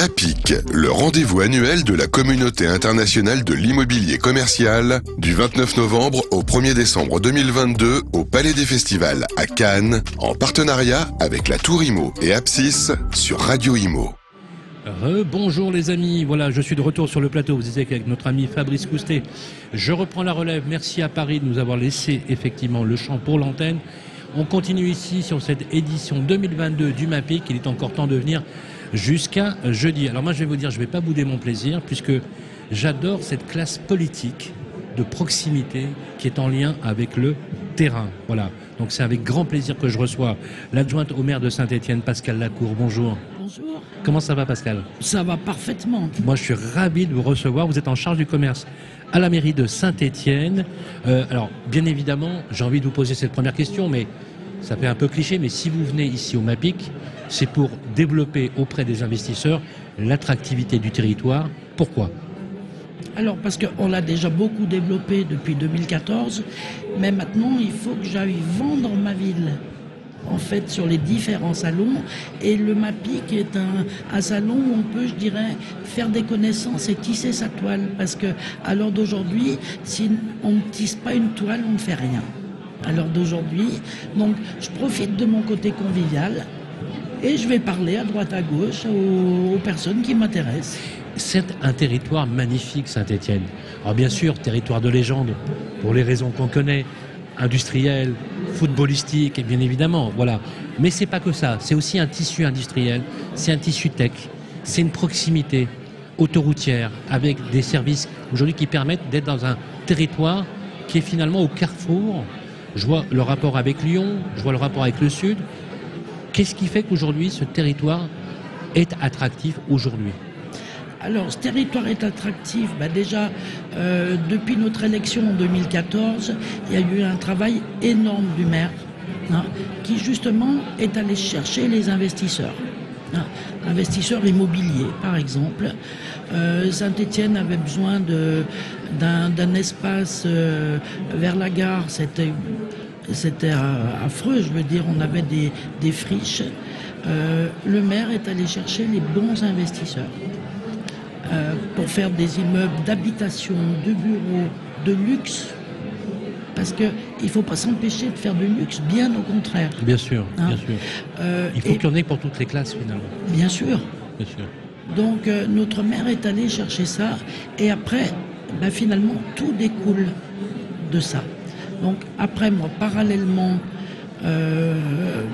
MAPIC, le rendez-vous annuel de la communauté internationale de l'immobilier commercial, du 29 novembre au 1er décembre 2022 au Palais des Festivals à Cannes, en partenariat avec la Tour Imo et Apsis sur Radio Imo. bonjour les amis, voilà, je suis de retour sur le plateau. Vous étiez avec notre ami Fabrice Coustet. Je reprends la relève. Merci à Paris de nous avoir laissé effectivement le champ pour l'antenne. On continue ici sur cette édition 2022 du MAPIC. Il est encore temps de venir jusqu'à jeudi. Alors moi je vais vous dire, je ne vais pas bouder mon plaisir puisque j'adore cette classe politique de proximité qui est en lien avec le terrain. Voilà. Donc c'est avec grand plaisir que je reçois l'adjointe au maire de Saint-Étienne, Pascal Lacour. Bonjour. Bonjour. Comment ça va Pascal? Ça va parfaitement. Moi je suis ravi de vous recevoir. Vous êtes en charge du commerce à la mairie de Saint-Étienne. Euh, alors bien évidemment, j'ai envie de vous poser cette première question, mais ça fait un peu cliché, mais si vous venez ici au MAPIC, c'est pour développer auprès des investisseurs l'attractivité du territoire. Pourquoi? Alors parce qu'on l'a déjà beaucoup développé depuis 2014, mais maintenant il faut que j'aille vendre ma ville en fait sur les différents salons. Et le MAPIC est un, salon où on peut je dirais faire des connaissances et tisser sa toile. Parce que à l'heure d'aujourd'hui si on ne tisse pas une toile on ne fait rien à l'heure d'aujourd'hui donc je profite de mon côté convivial et je vais parler à droite à gauche aux, personnes qui m'intéressent. C'est un territoire magnifique, Saint-Étienne. Alors bien sûr, territoire de légende, pour les raisons qu'on connaît, industriel, footballistique, et bien évidemment, voilà. Mais c'est pas que ça. C'est aussi un tissu industriel, c'est un tissu tech, c'est une proximité autoroutière avec des services aujourd'hui qui permettent d'être dans un territoire qui est finalement au carrefour. Je vois le rapport avec Lyon, je vois le rapport avec le Sud, Qu'est-ce qui fait qu'aujourd'hui ce territoire est attractif aujourd'hui? Alors, ce territoire est attractif. Bah, déjà, euh, depuis notre élection en 2014, il y a eu un travail énorme du maire, hein, qui justement est allé chercher les investisseurs. Hein. investisseurs immobiliers, par exemple. Euh, Saint-Étienne avait besoin d'un espace euh, vers la gare. C'était c'était affreux, je veux dire, on avait des, friches. Euh, le maire est allé chercher les bons investisseurs euh, pour faire des immeubles d'habitation, de bureaux, de luxe. Parce qu'il ne faut pas s'empêcher de faire du luxe, bien au contraire. Bien sûr, hein bien sûr. Euh, Il faut qu'il y en ait pour toutes les classes finalement. Bien sûr. Bien sûr. Donc notre maire est allé chercher ça et après, ben, finalement, tout découle de ça. Donc après, moi, parallèlement, euh,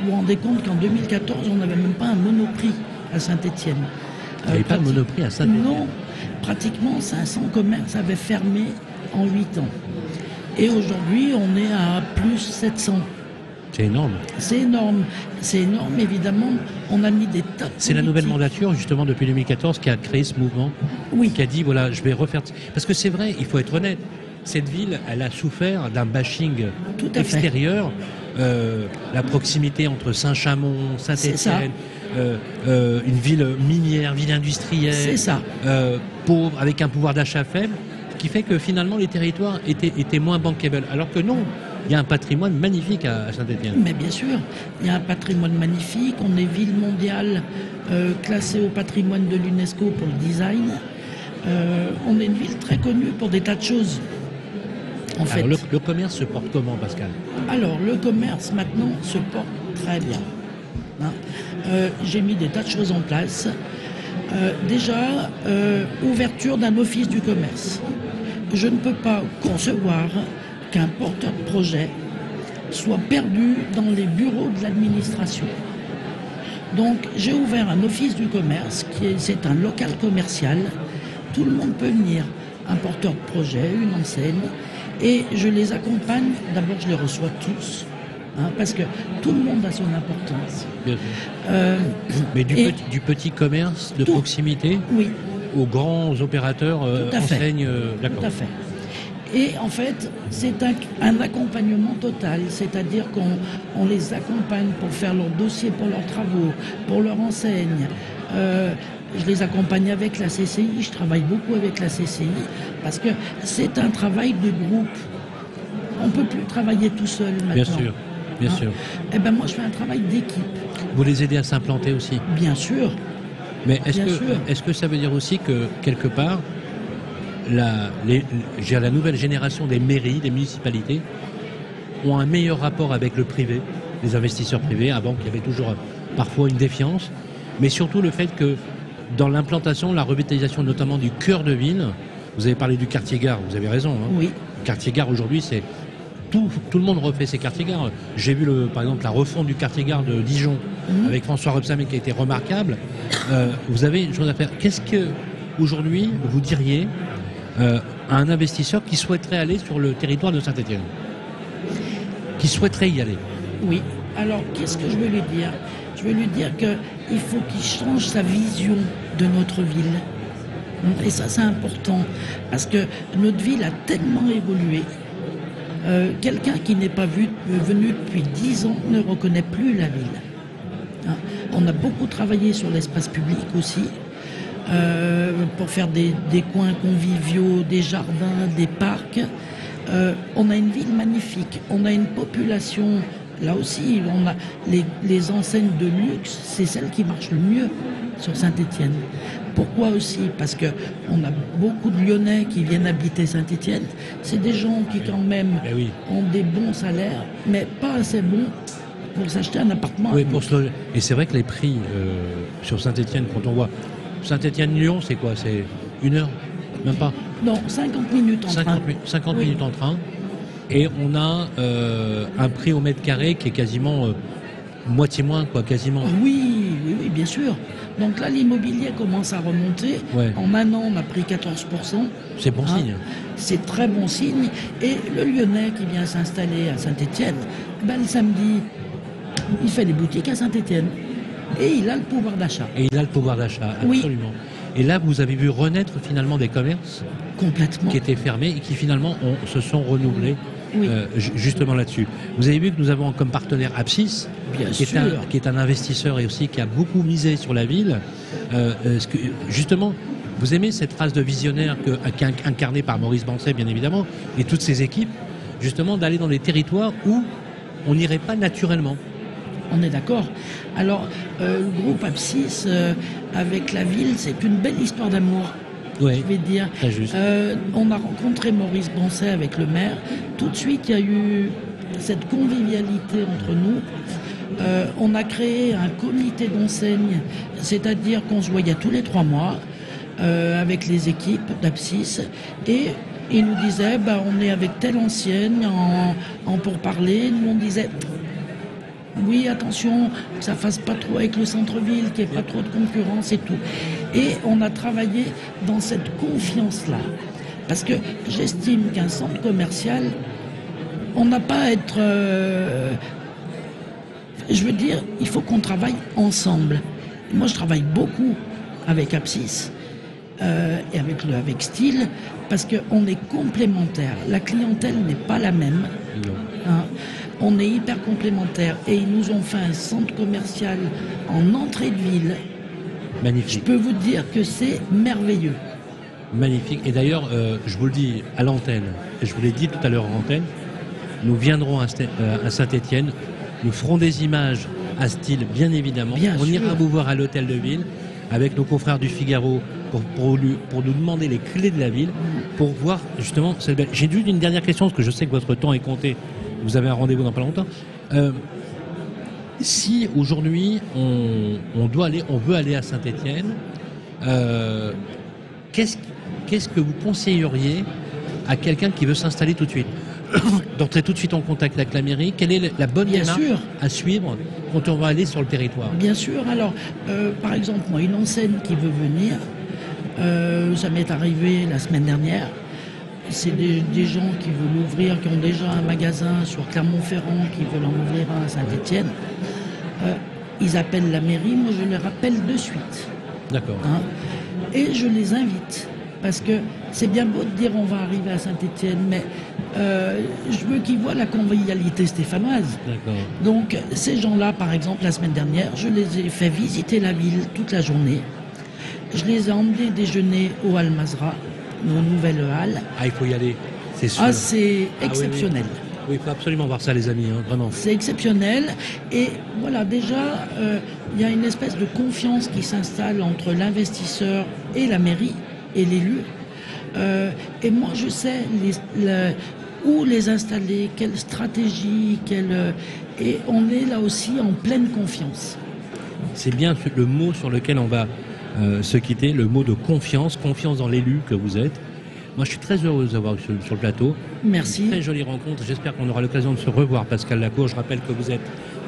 vous vous rendez compte qu'en 2014, on n'avait même pas un monoprix à Saint-Étienne. Il n'y avait pas de monoprix à Saint-Étienne Non, pratiquement 500 commerces avaient fermé en 8 ans. Et aujourd'hui, on est à plus 700. C'est énorme. C'est énorme. C'est énorme, évidemment. On a mis des tas C'est la nouvelle mandature, justement, depuis 2014, qui a créé ce mouvement. Oui. Qui a dit, voilà, je vais refaire. Parce que c'est vrai, il faut être honnête cette ville, elle a souffert d'un bashing extérieur. Euh, la proximité entre Saint-Chamond, Saint-Étienne, euh, euh, une ville minière, ville industrielle, pauvre, avec un pouvoir d'achat faible, qui fait que finalement les territoires étaient, étaient moins bankable. Alors que non, il y a un patrimoine magnifique à Saint-Étienne. Mais bien sûr, il y a un patrimoine magnifique. On est ville mondiale classée au patrimoine de l'UNESCO pour le design. on est une ville très connue pour des tas de choses. Le, commerce se porte comment, Pascal? Alors, le commerce, maintenant, se porte très bien. Hein. Euh, j'ai mis des tas de choses en place. Euh, déjà, euh, ouverture d'un office du commerce. Je ne peux pas concevoir qu'un porteur de projet soit perdu dans les bureaux de l'administration. Donc j'ai ouvert un office du commerce, c'est un local commercial. Tout le monde peut venir, un porteur de projet, une enseigne, et je les accompagne, d'abord je les reçois tous, hein, parce que tout le monde a son importance. Euh, Mais du, petit, commerce de proximité oui. aux grands opérateurs euh, enseignes, euh, Tout à fait. Et en fait, c'est un, accompagnement total, c'est-à-dire qu'on les accompagne pour faire leurs dossiers pour leurs travaux, pour leur enseigne. Euh, je les accompagne avec la CCI, je travaille beaucoup avec la CCI, parce que c'est un travail de groupe. On ne peut plus travailler tout seul maintenant. Bien sûr, bien hein sûr. Eh bien moi je fais un travail d'équipe. Vous les aidez à s'implanter aussi Bien sûr. Mais est-ce Bien que, est-ce que ça veut dire aussi que, quelque part, la, les- la nouvelle génération des mairies, des municipalités, ont un meilleur rapport avec le privé, les investisseurs privés, avant qu'il y avait toujours parfois une défiance, mais surtout le fait que dans l'implantation, la revitalisation notamment du cœur de ville, vous avez parlé du quartier gare, vous avez raison, hein. Oui, Le quartier gare aujourd'hui, c'est tout, tout le monde refait ses quartiers gares. J'ai vu le, par exemple la refonte du quartier gare de Dijon Mhm. avec François Rebsamen qui a été remarquable. Euh, vous avez une chose à faire. Qu'est-ce que aujourd'hui vous diriez euh, à un investisseur qui souhaiterait aller sur le territoire de Saint-Étienne, qui souhaiterait y aller? Oui. Alors, qu'est-ce que je veux lui dire? Je veux lui dire qu'il faut qu'il change sa vision de notre ville. Et ça, c'est important, parce que notre ville a tellement évolué. Euh, Quelqu'un qui n'est pas vu- venu depuis 10 ans ne reconnaît plus la ville. Hein. On a beaucoup travaillé sur l'espace public aussi, euh, pour faire des, coins conviviaux, des jardins, des parcs. Euh, on a une ville magnifique, on a une population, là aussi, on a les, les enseignes de luxe, c'est celle qui marche le mieux sur Saint-Étienne. Pourquoi aussi Parce que on a beaucoup de Lyonnais qui viennent habiter Saint-Étienne. C'est des gens qui quand même Eh oui. ont des bons salaires, mais pas assez bons pour s'acheter un appartement. Oui, pour se loger. Et c'est vrai que les prix euh, sur Saint-Étienne, quand on voit Saint-Étienne-Lyon, c'est quoi? C'est une heure? Même pas? Non, 50 minutes en 50, train. mi- 50 Oui. minutes en train. Et on a euh, un prix au mètre carré qui est quasiment euh, moitié moins, quoi, quasiment. Oui, oui, oui, bien sûr. Donc là, l'immobilier commence à remonter. Ouais. En un an, on a pris 14%. C'est bon Hein signe. C'est très bon signe. Et le Lyonnais qui vient s'installer à Saint-Étienne, ben, le samedi, il fait des boutiques à Saint-Étienne. Et il a le pouvoir d'achat. Et il a le pouvoir d'achat, Oui. absolument. Et là, vous avez vu renaître finalement des commerces Complètement. qui étaient fermés et qui finalement ont- se sont renouvelés Oui. euh, ju- justement là-dessus. Vous avez vu que nous avons comme partenaire Apsis, Bien qui est, un, qui est un investisseur et aussi qui a beaucoup misé sur la ville. Euh, euh, ce que- justement, vous aimez cette phrase de visionnaire que, incarnée par Maurice Bancet, bien évidemment, et toutes ses équipes, justement d'aller dans des territoires où on n'irait pas naturellement. On est d'accord. Alors, euh, le groupe Apsis, euh, avec la ville, c'est une belle histoire d'amour, Oui, je vais dire. Euh, on a rencontré Maurice Bancet avec le maire. Tout de suite, il y a eu cette convivialité entre nous. Euh, on a créé un comité d'enseigne, c'est-à-dire qu'on se voyait tous les trois mois euh, avec les équipes d'Apsis et il nous disait bah, on est avec telle ancienne en, en pourparler. Nous, on disait oui, attention, que ça fasse pas trop avec le centre-ville, qu'il n'y ait pas trop de concurrence et tout. Et on a travaillé dans cette confiance-là. Parce que j'estime qu'un centre commercial, on n'a pas à être... euh, je veux dire, il faut qu'on travaille ensemble. Moi, je travaille beaucoup avec Apsis euh, et avec, le, avec Style, parce qu'on est complémentaires. La clientèle n'est pas la même. Hein. On est hyper complémentaires et ils nous ont fait un centre commercial en entrée de ville. Je Magnifique. peux vous dire que c'est merveilleux. Magnifique. Et d'ailleurs, euh, je vous le dis à l'antenne, et je vous l'ai dit tout à l'heure en antenne, nous viendrons à, euh, à Saint-Étienne, nous ferons des images à style, bien évidemment. Bien On sûr. ira vous voir à l'hôtel de ville avec nos confrères du Figaro pour, pour, lui- pour nous demander les clés de la ville, pour voir justement. cette belle- J'ai juste une dernière question, parce que je sais que votre temps est compté. Vous avez un rendez-vous dans pas longtemps. Euh, si aujourd'hui on, on doit aller, on veut aller à Saint-Étienne, euh, qu'est-ce qu'est-ce que vous conseilleriez à quelqu'un qui veut s'installer tout de suite D'entrer tout de suite en contact avec la mairie Quelle est la bonne Bien démarche sûr. à suivre quand on va aller sur le territoire? Bien sûr. Alors, euh, par exemple, moi, une enseigne qui veut venir, euh, ça m'est arrivé la semaine dernière. C'est des, des gens qui veulent ouvrir, qui ont déjà un magasin sur Clermont-Ferrand, qui veulent en ouvrir un à Saint-Étienne. ils appellent la mairie, moi je les rappelle de suite. D'accord. hein. et je les invite. Parce que c'est bien beau de dire on va arriver à Saint-Étienne, mais euh, je veux qu'ils voient la convivialité stéphanoise. D'accord. Donc ces gens-là, par exemple, la semaine dernière, je les ai fait visiter la ville toute la journée. Je les ai emmenés déjeuner au Al Mazra, nos nouvelles halles. Ah, il faut y aller, c'est sûr. Ah, c'est oui, exceptionnel. Oui, il faut absolument voir ça, les amis, hein, vraiment. C'est exceptionnel. Et voilà, déjà, euh, il y a une espèce de confiance qui s'installe entre l'investisseur et la mairie et l'élu. Euh, et moi, je sais les, le- où les installer, quelle stratégie, quelle, euh, et on est là aussi en pleine confiance. C'est bien le mot sur lequel on va euh, se quitter, le mot de confiance, confiance dans l'élu que vous êtes. Moi, je suis très heureux de vous avoir sur, sur le plateau. Merci. Très jolie rencontre. J'espère qu'on aura l'occasion de se revoir, Pascal Lacour. Je rappelle que vous êtes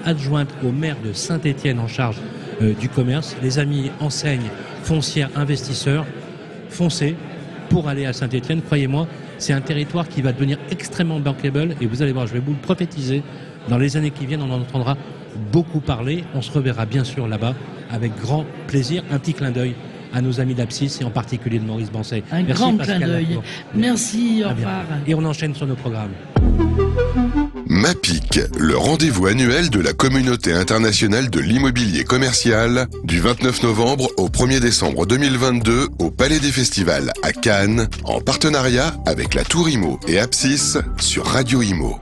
adjointe au maire de Saint-Étienne en charge euh, du commerce. Les amis enseignes, foncières, investisseurs, foncez pour aller à Saint-Étienne. Croyez-moi, c'est un territoire qui va devenir extrêmement bankable et vous allez voir, je vais vous le prophétiser. Dans les années qui viennent, on en entendra beaucoup parler. On se reverra bien sûr là-bas avec grand plaisir. Un petit clin d'œil à nos amis d'Apsis et en particulier de Maurice Bancet. Un Merci, grand Pascal clin d'œil. Merci, au revoir. Et on enchaîne sur nos programmes. MAPIC, le rendez-vous annuel de la communauté internationale de l'immobilier commercial, du 29 novembre au 1er décembre 2022 au Palais des Festivals à Cannes, en partenariat avec la Tour Imo et Apsis sur Radio Imo.